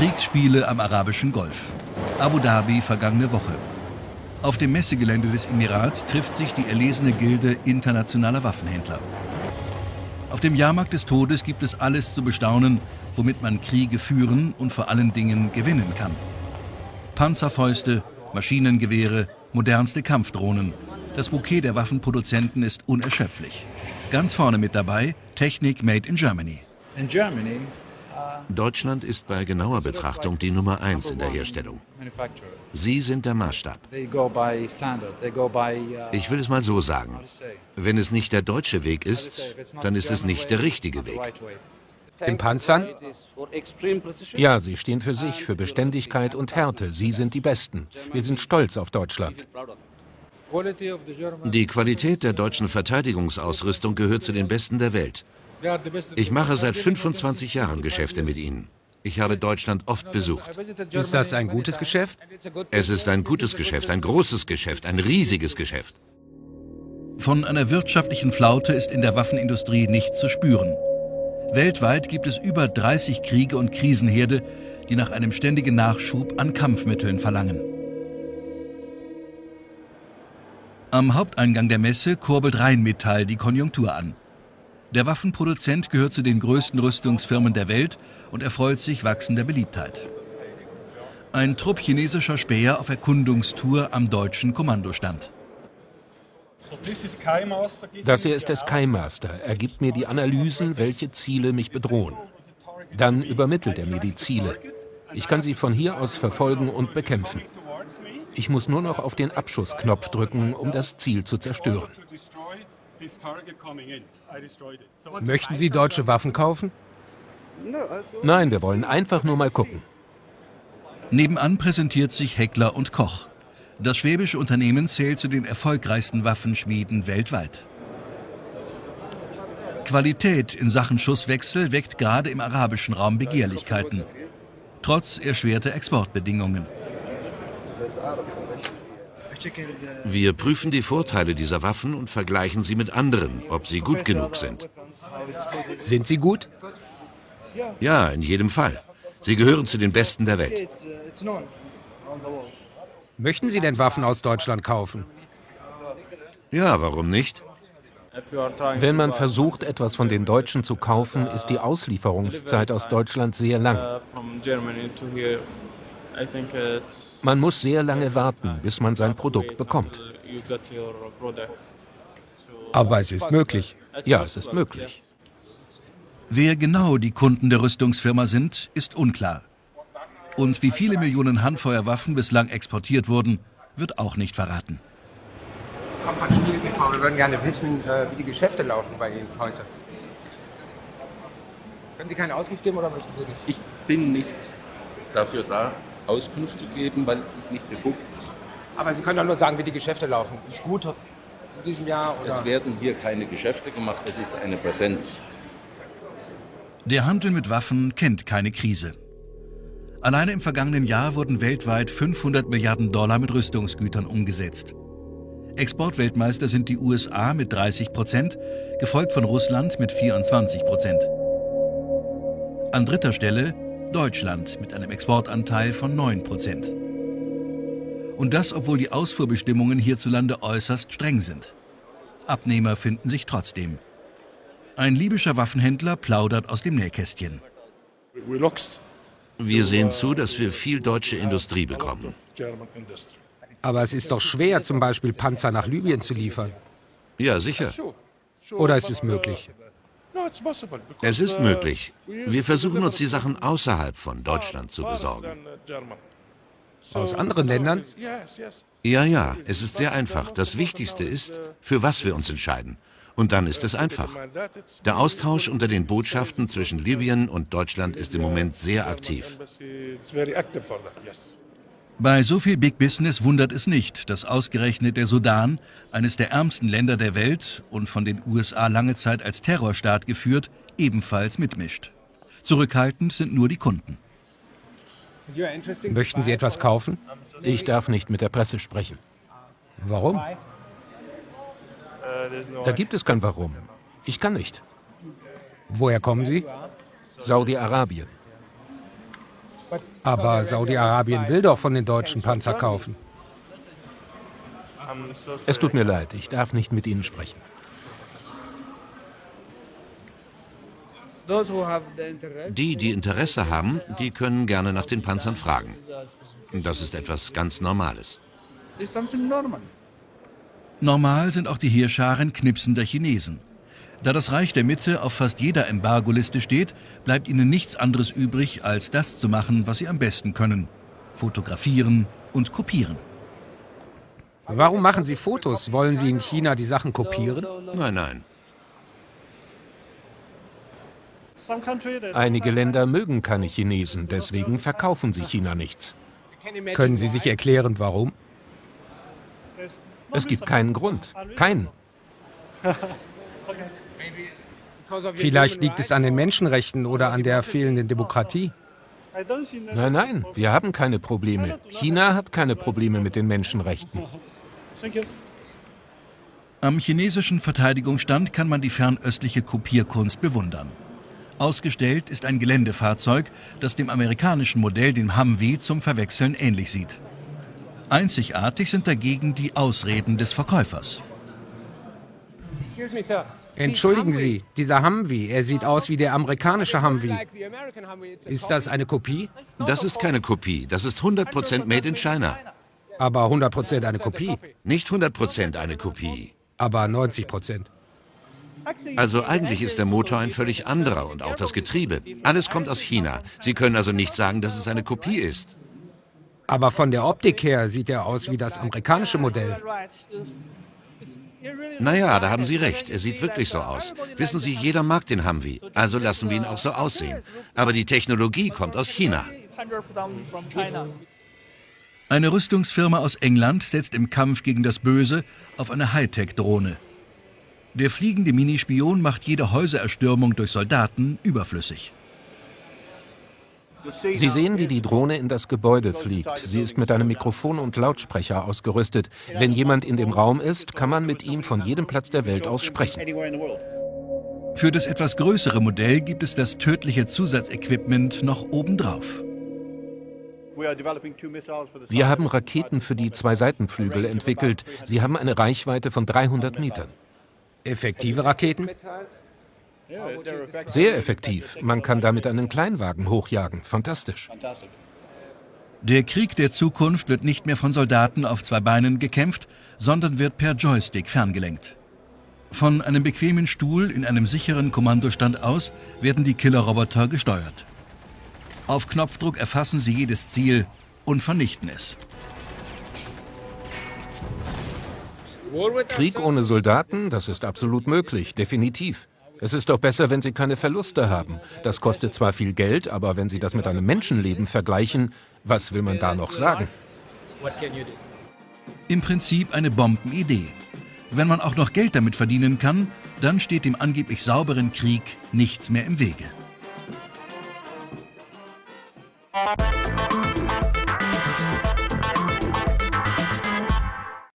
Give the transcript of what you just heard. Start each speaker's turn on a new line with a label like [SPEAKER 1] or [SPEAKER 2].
[SPEAKER 1] Kriegsspiele am arabischen Golf. Abu Dhabi vergangene Woche. Auf dem Messegelände des Emirats trifft sich die erlesene Gilde internationaler Waffenhändler. Auf dem Jahrmarkt des Todes gibt es alles zu bestaunen, womit man Kriege führen und vor allen Dingen gewinnen kann. Panzerfäuste, Maschinengewehre, modernste Kampfdrohnen. Das Bouquet der Waffenproduzenten ist unerschöpflich. Ganz vorne mit dabei Technik Made in Germany. In Germany
[SPEAKER 2] Deutschland ist bei genauer Betrachtung die Nummer eins in der Herstellung. Sie sind der Maßstab. Ich will es mal so sagen. Wenn es nicht der deutsche Weg ist, dann ist es nicht der richtige Weg.
[SPEAKER 3] In Panzern? Ja, sie stehen für sich, für Beständigkeit und Härte. Sie sind die Besten. Wir sind stolz auf Deutschland.
[SPEAKER 2] Die Qualität der deutschen Verteidigungsausrüstung gehört zu den besten der Welt. Ich mache seit 25 Jahren Geschäfte mit Ihnen. Ich habe Deutschland oft besucht.
[SPEAKER 3] Ist das ein gutes Geschäft?
[SPEAKER 2] Es ist ein gutes Geschäft, ein großes Geschäft, ein riesiges Geschäft.
[SPEAKER 1] Von einer wirtschaftlichen Flaute ist in der Waffenindustrie nichts zu spüren. Weltweit gibt es über 30 Kriege und Krisenherde, die nach einem ständigen Nachschub an Kampfmitteln verlangen. Am Haupteingang der Messe kurbelt Rheinmetall die Konjunktur an. Der Waffenproduzent gehört zu den größten Rüstungsfirmen der Welt und erfreut sich wachsender Beliebtheit. Ein Trupp chinesischer Späher auf Erkundungstour am deutschen Kommandostand.
[SPEAKER 3] Das hier ist der Sky Master. Er gibt mir die Analysen, welche Ziele mich bedrohen. Dann übermittelt er mir die Ziele. Ich kann sie von hier aus verfolgen und bekämpfen. Ich muss nur noch auf den Abschussknopf drücken, um das Ziel zu zerstören. Möchten Sie deutsche Waffen kaufen? Nein, wir wollen einfach nur mal gucken.
[SPEAKER 1] Nebenan präsentiert sich Heckler und Koch. Das schwäbische Unternehmen zählt zu den erfolgreichsten Waffenschmieden weltweit. Qualität in Sachen Schusswechsel weckt gerade im arabischen Raum Begehrlichkeiten, trotz erschwerter Exportbedingungen.
[SPEAKER 2] Wir prüfen die Vorteile dieser Waffen und vergleichen sie mit anderen, ob sie gut genug sind.
[SPEAKER 3] Sind sie gut?
[SPEAKER 2] Ja, in jedem Fall. Sie gehören zu den besten der Welt.
[SPEAKER 3] Möchten Sie denn Waffen aus Deutschland kaufen?
[SPEAKER 2] Ja, warum nicht?
[SPEAKER 3] Wenn man versucht, etwas von den Deutschen zu kaufen, ist die Auslieferungszeit aus Deutschland sehr lang. Man muss sehr lange warten, bis man sein Produkt bekommt. Aber es ist möglich. Ja, es ist möglich.
[SPEAKER 1] Wer genau die Kunden der Rüstungsfirma sind, ist unklar. Und wie viele Millionen Handfeuerwaffen bislang exportiert wurden, wird auch nicht verraten.
[SPEAKER 4] Kommt von Spiegel TV, wir würden gerne wissen, äh, wie die Geschäfte laufen bei Ihnen heute. Können Sie keine Auskunft geben oder möchten Sie nicht?
[SPEAKER 5] Ich bin nicht dafür da, Auskunft zu geben, weil ich nicht befugt bin.
[SPEAKER 4] Aber Sie können doch nur sagen, wie die Geschäfte laufen. Ist gut in diesem Jahr?
[SPEAKER 5] Oder? Es werden hier keine Geschäfte gemacht, das ist eine Präsenz.
[SPEAKER 1] Der Handel mit Waffen kennt keine Krise. Alleine im vergangenen Jahr wurden weltweit 500 Milliarden Dollar mit Rüstungsgütern umgesetzt. Exportweltmeister sind die USA mit 30 Prozent, gefolgt von Russland mit 24 Prozent. An dritter Stelle Deutschland mit einem Exportanteil von 9 Prozent. Und das, obwohl die Ausfuhrbestimmungen hierzulande äußerst streng sind. Abnehmer finden sich trotzdem. Ein libyscher Waffenhändler plaudert aus dem Nähkästchen.
[SPEAKER 2] Wir sehen zu, dass wir viel deutsche Industrie bekommen.
[SPEAKER 3] Aber es ist doch schwer, zum Beispiel Panzer nach Libyen zu liefern.
[SPEAKER 2] Ja, sicher.
[SPEAKER 3] Oder ist es möglich?
[SPEAKER 2] Es ist möglich. Wir versuchen uns die Sachen außerhalb von Deutschland zu besorgen.
[SPEAKER 3] Aus anderen Ländern?
[SPEAKER 2] Ja, ja, es ist sehr einfach. Das Wichtigste ist, für was wir uns entscheiden. Und dann ist es einfach. Der Austausch unter den Botschaften zwischen Libyen und Deutschland ist im Moment sehr aktiv.
[SPEAKER 1] Bei so viel Big Business wundert es nicht, dass ausgerechnet der Sudan, eines der ärmsten Länder der Welt und von den USA lange Zeit als Terrorstaat geführt, ebenfalls mitmischt. Zurückhaltend sind nur die Kunden.
[SPEAKER 3] Möchten Sie etwas kaufen? Ich darf nicht mit der Presse sprechen. Warum? Da gibt es kein Warum. Ich kann nicht. Woher kommen Sie? Saudi-Arabien.
[SPEAKER 6] Aber Saudi-Arabien will doch von den Deutschen Panzer kaufen.
[SPEAKER 3] Es tut mir leid, ich darf nicht mit Ihnen sprechen.
[SPEAKER 2] Die, die Interesse haben, die können gerne nach den Panzern fragen. Das ist etwas ganz Normales.
[SPEAKER 1] Normal sind auch die Heerscharen knipsender Chinesen. Da das Reich der Mitte auf fast jeder Embargoliste steht, bleibt ihnen nichts anderes übrig, als das zu machen, was sie am besten können. Fotografieren und kopieren.
[SPEAKER 6] Warum machen Sie Fotos? Wollen Sie in China die Sachen kopieren?
[SPEAKER 2] Nein, nein.
[SPEAKER 3] Einige Länder mögen keine Chinesen, deswegen verkaufen sie China nichts.
[SPEAKER 6] Können Sie sich erklären, warum?
[SPEAKER 3] Es gibt keinen Grund. Keinen.
[SPEAKER 6] Vielleicht liegt es an den Menschenrechten oder an der fehlenden Demokratie.
[SPEAKER 3] Nein, nein, wir haben keine Probleme. China hat keine Probleme mit den Menschenrechten.
[SPEAKER 1] Am chinesischen Verteidigungsstand kann man die fernöstliche Kopierkunst bewundern. Ausgestellt ist ein Geländefahrzeug, das dem amerikanischen Modell, dem Humvee, zum Verwechseln ähnlich sieht. Einzigartig sind dagegen die Ausreden des Verkäufers.
[SPEAKER 6] Entschuldigen Sie, dieser Humvee, er sieht aus wie der amerikanische Humvee. Ist das eine Kopie?
[SPEAKER 2] Das ist keine Kopie. Das ist 100% made in China.
[SPEAKER 6] Aber 100% eine Kopie.
[SPEAKER 2] Nicht 100% eine Kopie.
[SPEAKER 6] Aber 90%.
[SPEAKER 2] Also eigentlich ist der Motor ein völlig anderer und auch das Getriebe. Alles kommt aus China. Sie können also nicht sagen, dass es eine Kopie ist.
[SPEAKER 6] Aber von der Optik her sieht er aus wie das amerikanische Modell.
[SPEAKER 2] Naja, da haben Sie recht. Er sieht wirklich so aus. Wissen Sie, jeder mag den Humvee. Also lassen wir ihn auch so aussehen. Aber die Technologie kommt aus China.
[SPEAKER 1] Eine Rüstungsfirma aus England setzt im Kampf gegen das Böse auf eine Hightech-Drohne. Der fliegende Minispion macht jede Häusererstürmung durch Soldaten überflüssig.
[SPEAKER 3] Sie sehen, wie die Drohne in das Gebäude fliegt. Sie ist mit einem Mikrofon und Lautsprecher ausgerüstet. Wenn jemand in dem Raum ist, kann man mit ihm von jedem Platz der Welt aus sprechen.
[SPEAKER 1] Für das etwas größere Modell gibt es das tödliche Zusatzequipment noch obendrauf.
[SPEAKER 3] Wir haben Raketen für die zwei Seitenflügel entwickelt. Sie haben eine Reichweite von 300 Metern.
[SPEAKER 6] Effektive Raketen?
[SPEAKER 3] Sehr effektiv. Man kann damit einen Kleinwagen hochjagen. Fantastisch.
[SPEAKER 1] Der Krieg der Zukunft wird nicht mehr von Soldaten auf zwei Beinen gekämpft, sondern wird per Joystick ferngelenkt. Von einem bequemen Stuhl in einem sicheren Kommandostand aus werden die Killerroboter gesteuert. Auf Knopfdruck erfassen sie jedes Ziel und vernichten es.
[SPEAKER 3] Krieg ohne Soldaten, das ist absolut möglich, definitiv. Es ist doch besser, wenn Sie keine Verluste haben. Das kostet zwar viel Geld, aber wenn Sie das mit einem Menschenleben vergleichen, was will man da noch sagen?
[SPEAKER 1] Im Prinzip eine Bombenidee. Wenn man auch noch Geld damit verdienen kann, dann steht dem angeblich sauberen Krieg nichts mehr im Wege.